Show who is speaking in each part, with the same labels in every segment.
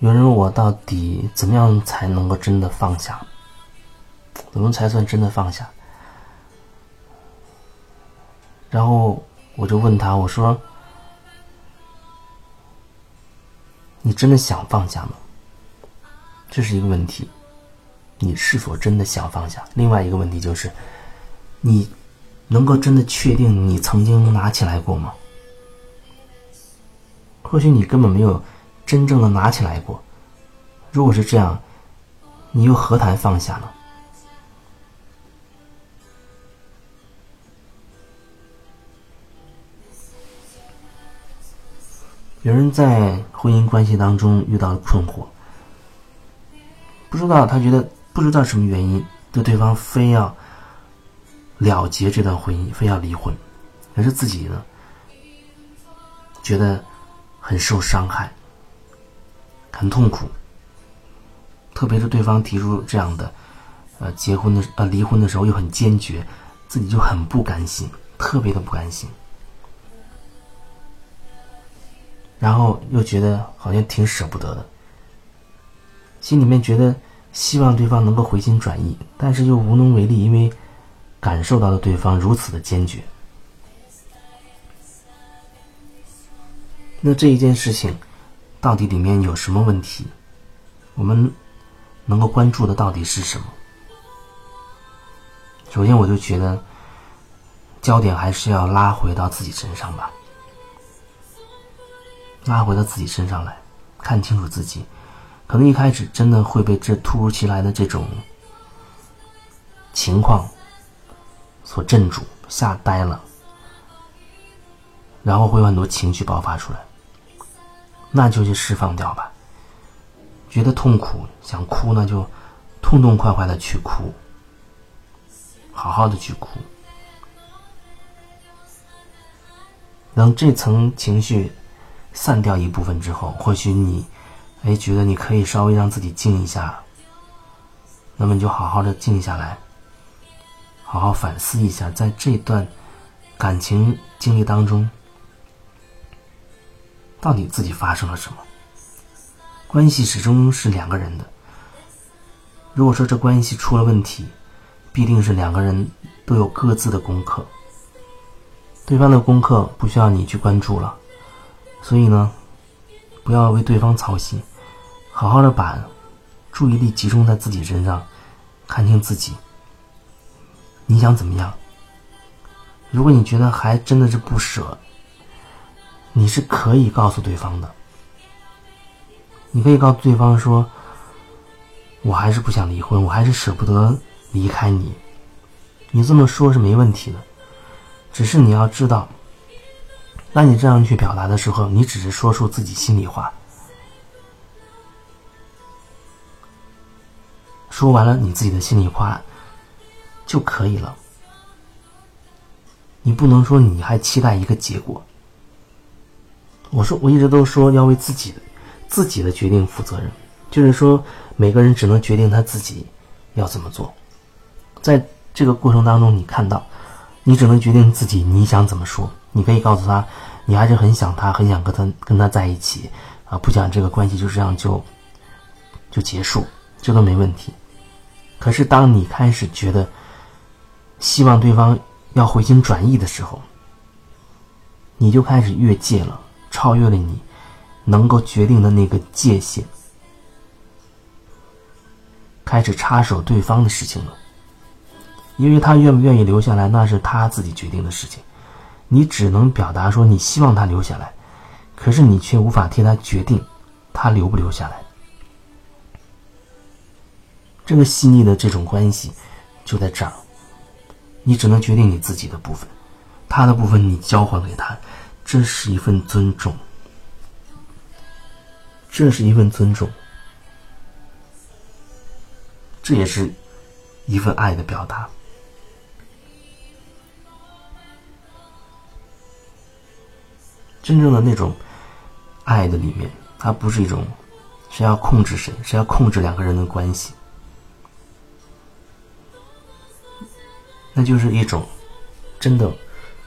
Speaker 1: 有人问我到底怎么样才能够真的放下？怎么才算真的放下？然后我就问他，我说：“你真的想放下吗？”这是一个问题，你是否真的想放下？另外一个问题就是，你能够真的确定你曾经拿起来过吗？或许你根本没有真正的拿起来过。如果是这样，你又何谈放下呢？有人在婚姻关系当中遇到了困惑，不知道他觉得不知道什么原因，对对方非要了结这段婚姻，非要离婚，可是自己呢，觉得很受伤害，很痛苦。特别是对方提出这样的，呃，结婚的呃离婚的时候又很坚决，自己就很不甘心，特别的不甘心。然后又觉得好像挺舍不得的，心里面觉得希望对方能够回心转意，但是又无能为力，因为感受到了对方如此的坚决。那这一件事情到底里面有什么问题？我们能够关注的到底是什么？首先，我就觉得焦点还是要拉回到自己身上吧。拉回到自己身上来，看清楚自己。可能一开始真的会被这突如其来的这种情况所镇住，吓呆了，然后会有很多情绪爆发出来。那就去释放掉吧。觉得痛苦想哭，那就痛痛快快的去哭，好好的去哭。等这层情绪。散掉一部分之后，或许你，哎，觉得你可以稍微让自己静一下，那么你就好好的静下来，好好反思一下，在这段感情经历当中，到底自己发生了什么？关系始终是两个人的，如果说这关系出了问题，必定是两个人都有各自的功课，对方的功课不需要你去关注了。所以呢，不要为对方操心，好好的把注意力集中在自己身上，看清自己。你想怎么样？如果你觉得还真的是不舍，你是可以告诉对方的。你可以告诉对方说：“我还是不想离婚，我还是舍不得离开你。”你这么说是没问题的，只是你要知道。当你这样去表达的时候，你只是说出自己心里话，说完了你自己的心里话就可以了。你不能说你还期待一个结果。我说我一直都说要为自己的自己的决定负责任，就是说每个人只能决定他自己要怎么做。在这个过程当中，你看到，你只能决定自己你想怎么说。你可以告诉他，你还是很想他，很想跟他跟他在一起，啊，不想这个关系就这样就就结束，这都没问题。可是当你开始觉得希望对方要回心转意的时候，你就开始越界了，超越了你能够决定的那个界限，开始插手对方的事情了。因为他愿不愿意留下来，那是他自己决定的事情。你只能表达说你希望他留下来，可是你却无法替他决定他留不留下来。这个细腻的这种关系就在这儿，你只能决定你自己的部分，他的部分你交还给他，这是一份尊重，这是一份尊重，这也是一份爱的表达。真正的那种爱的里面，它不是一种谁要控制谁？谁要控制两个人的关系？那就是一种真的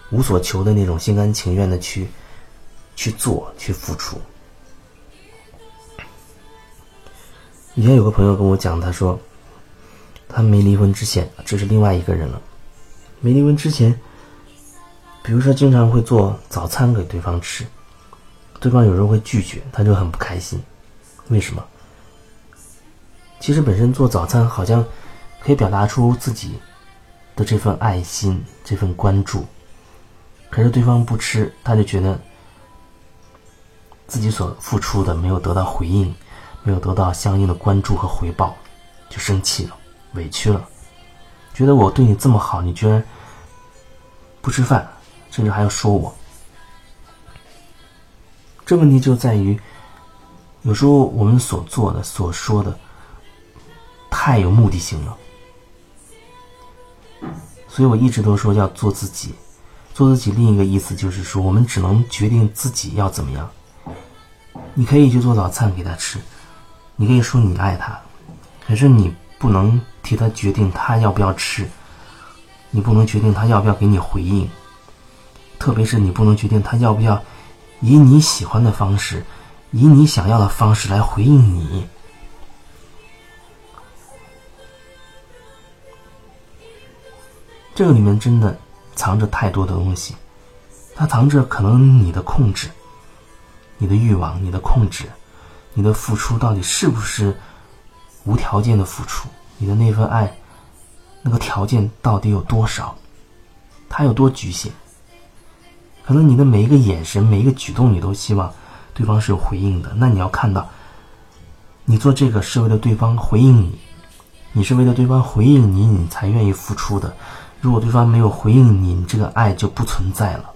Speaker 1: 无所求的那种心甘情愿的去去做、去付出。以前有个朋友跟我讲，他说他没离婚之前，这是另外一个人了。没离婚之前，比如说经常会做早餐给对方吃，对方有时候会拒绝，他就很不开心。为什么？其实本身做早餐好像可以表达出自己的这份爱心、这份关注，可是对方不吃，他就觉得自己所付出的没有得到回应，没有得到相应的关注和回报，就生气了、委屈了，觉得我对你这么好，你居然不吃饭，甚至还要说我。这问题就在于。有时候我们所做的、所说的太有目的性了，所以我一直都说要做自己。做自己另一个意思就是说，我们只能决定自己要怎么样。你可以去做早餐给他吃，你可以说你爱他，可是你不能替他决定他要不要吃，你不能决定他要不要给你回应，特别是你不能决定他要不要以你喜欢的方式。以你想要的方式来回应你，这个里面真的藏着太多的东西，它藏着可能你的控制、你的欲望、你的控制、你的付出到底是不是无条件的付出？你的那份爱，那个条件到底有多少？它有多局限？可能你的每一个眼神、每一个举动，你都希望。对方是有回应的，那你要看到，你做这个是为了对方回应你，你是为了对方回应你，你才愿意付出的。如果对方没有回应你，你这个爱就不存在了。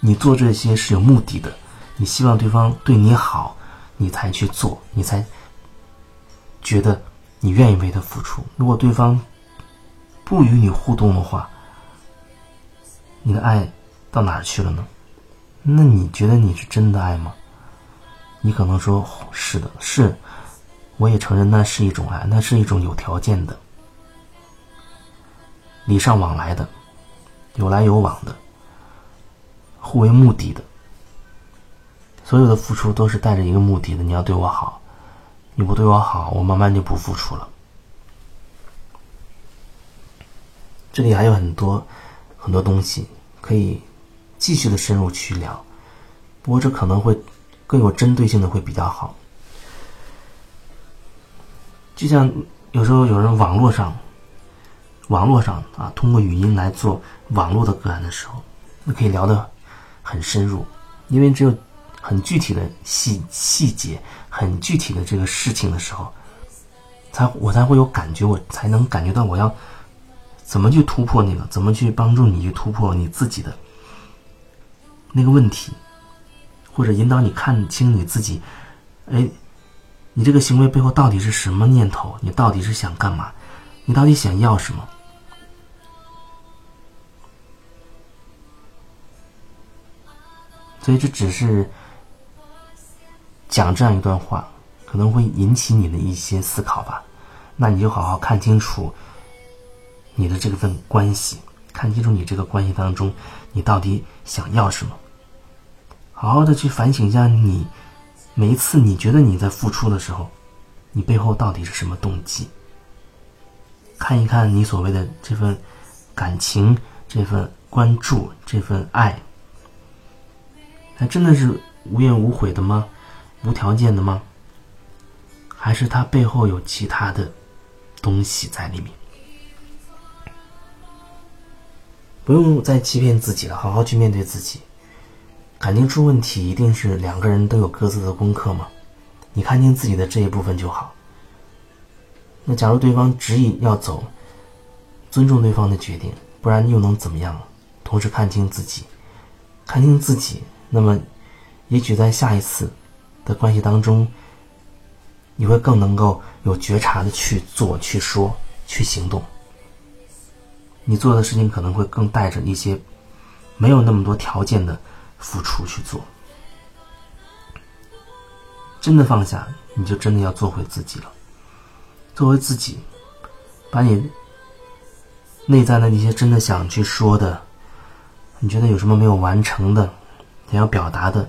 Speaker 1: 你做这些是有目的的，你希望对方对你好，你才去做，你才觉得你愿意为他付出。如果对方不与你互动的话，你的爱。到哪儿去了呢？那你觉得你是真的爱吗？你可能说是的，是，我也承认那是一种爱，那是一种有条件的、礼尚往来的、有来有往的、互为目的的。所有的付出都是带着一个目的的，你要对我好，你不对我好，我慢慢就不付出了。这里还有很多很多东西可以。继续的深入去聊，不过这可能会更有针对性的会比较好。就像有时候有人网络上，网络上啊，通过语音来做网络的个案的时候，那可以聊得很深入，因为只有很具体的细细节、很具体的这个事情的时候，才我才会有感觉，我才能感觉到我要怎么去突破那个，怎么去帮助你去突破你自己的。那个问题，或者引导你看清你自己，哎，你这个行为背后到底是什么念头？你到底是想干嘛？你到底想要什么？所以这只是讲这样一段话，可能会引起你的一些思考吧。那你就好好看清楚你的这份关系。看清楚你这个关系当中，你到底想要什么？好好的去反省一下，你每一次你觉得你在付出的时候，你背后到底是什么动机？看一看你所谓的这份感情、这份关注、这份爱，还真的是无怨无悔的吗？无条件的吗？还是它背后有其他的东西在里面？不用再欺骗自己了，好好去面对自己。感情出问题，一定是两个人都有各自的功课嘛？你看清自己的这一部分就好。那假如对方执意要走，尊重对方的决定，不然又能怎么样？同时看清自己，看清自己，那么，也许在下一次的关系当中，你会更能够有觉察的去做、去说、去行动。你做的事情可能会更带着一些没有那么多条件的付出去做。真的放下，你就真的要做回自己了。做回自己，把你内在的那些真的想去说的，你觉得有什么没有完成的，想要表达的，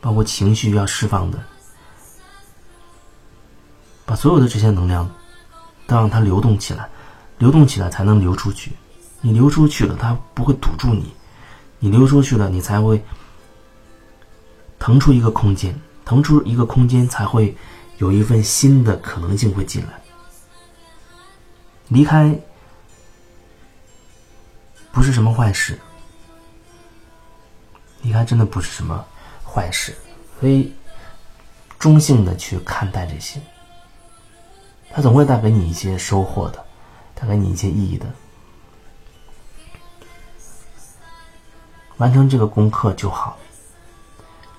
Speaker 1: 包括情绪要释放的，把所有的这些能量都让它流动起来，流动起来才能流出去。你流出去了，它不会堵住你；你流出去了，你才会腾出一个空间，腾出一个空间，才会有一份新的可能性会进来。离开不是什么坏事，离开真的不是什么坏事，所以中性的去看待这些，它总会带给你一些收获的，带给你一些意义的。完成这个功课就好，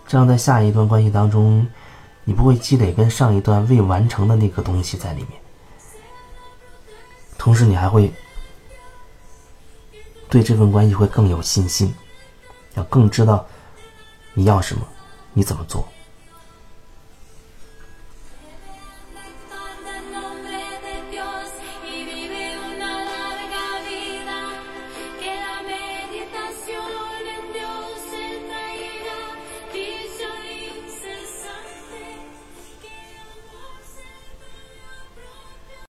Speaker 1: 这样在下一段关系当中，你不会积累跟上一段未完成的那个东西在里面。同时，你还会对这份关系会更有信心，要更知道你要什么，你怎么做。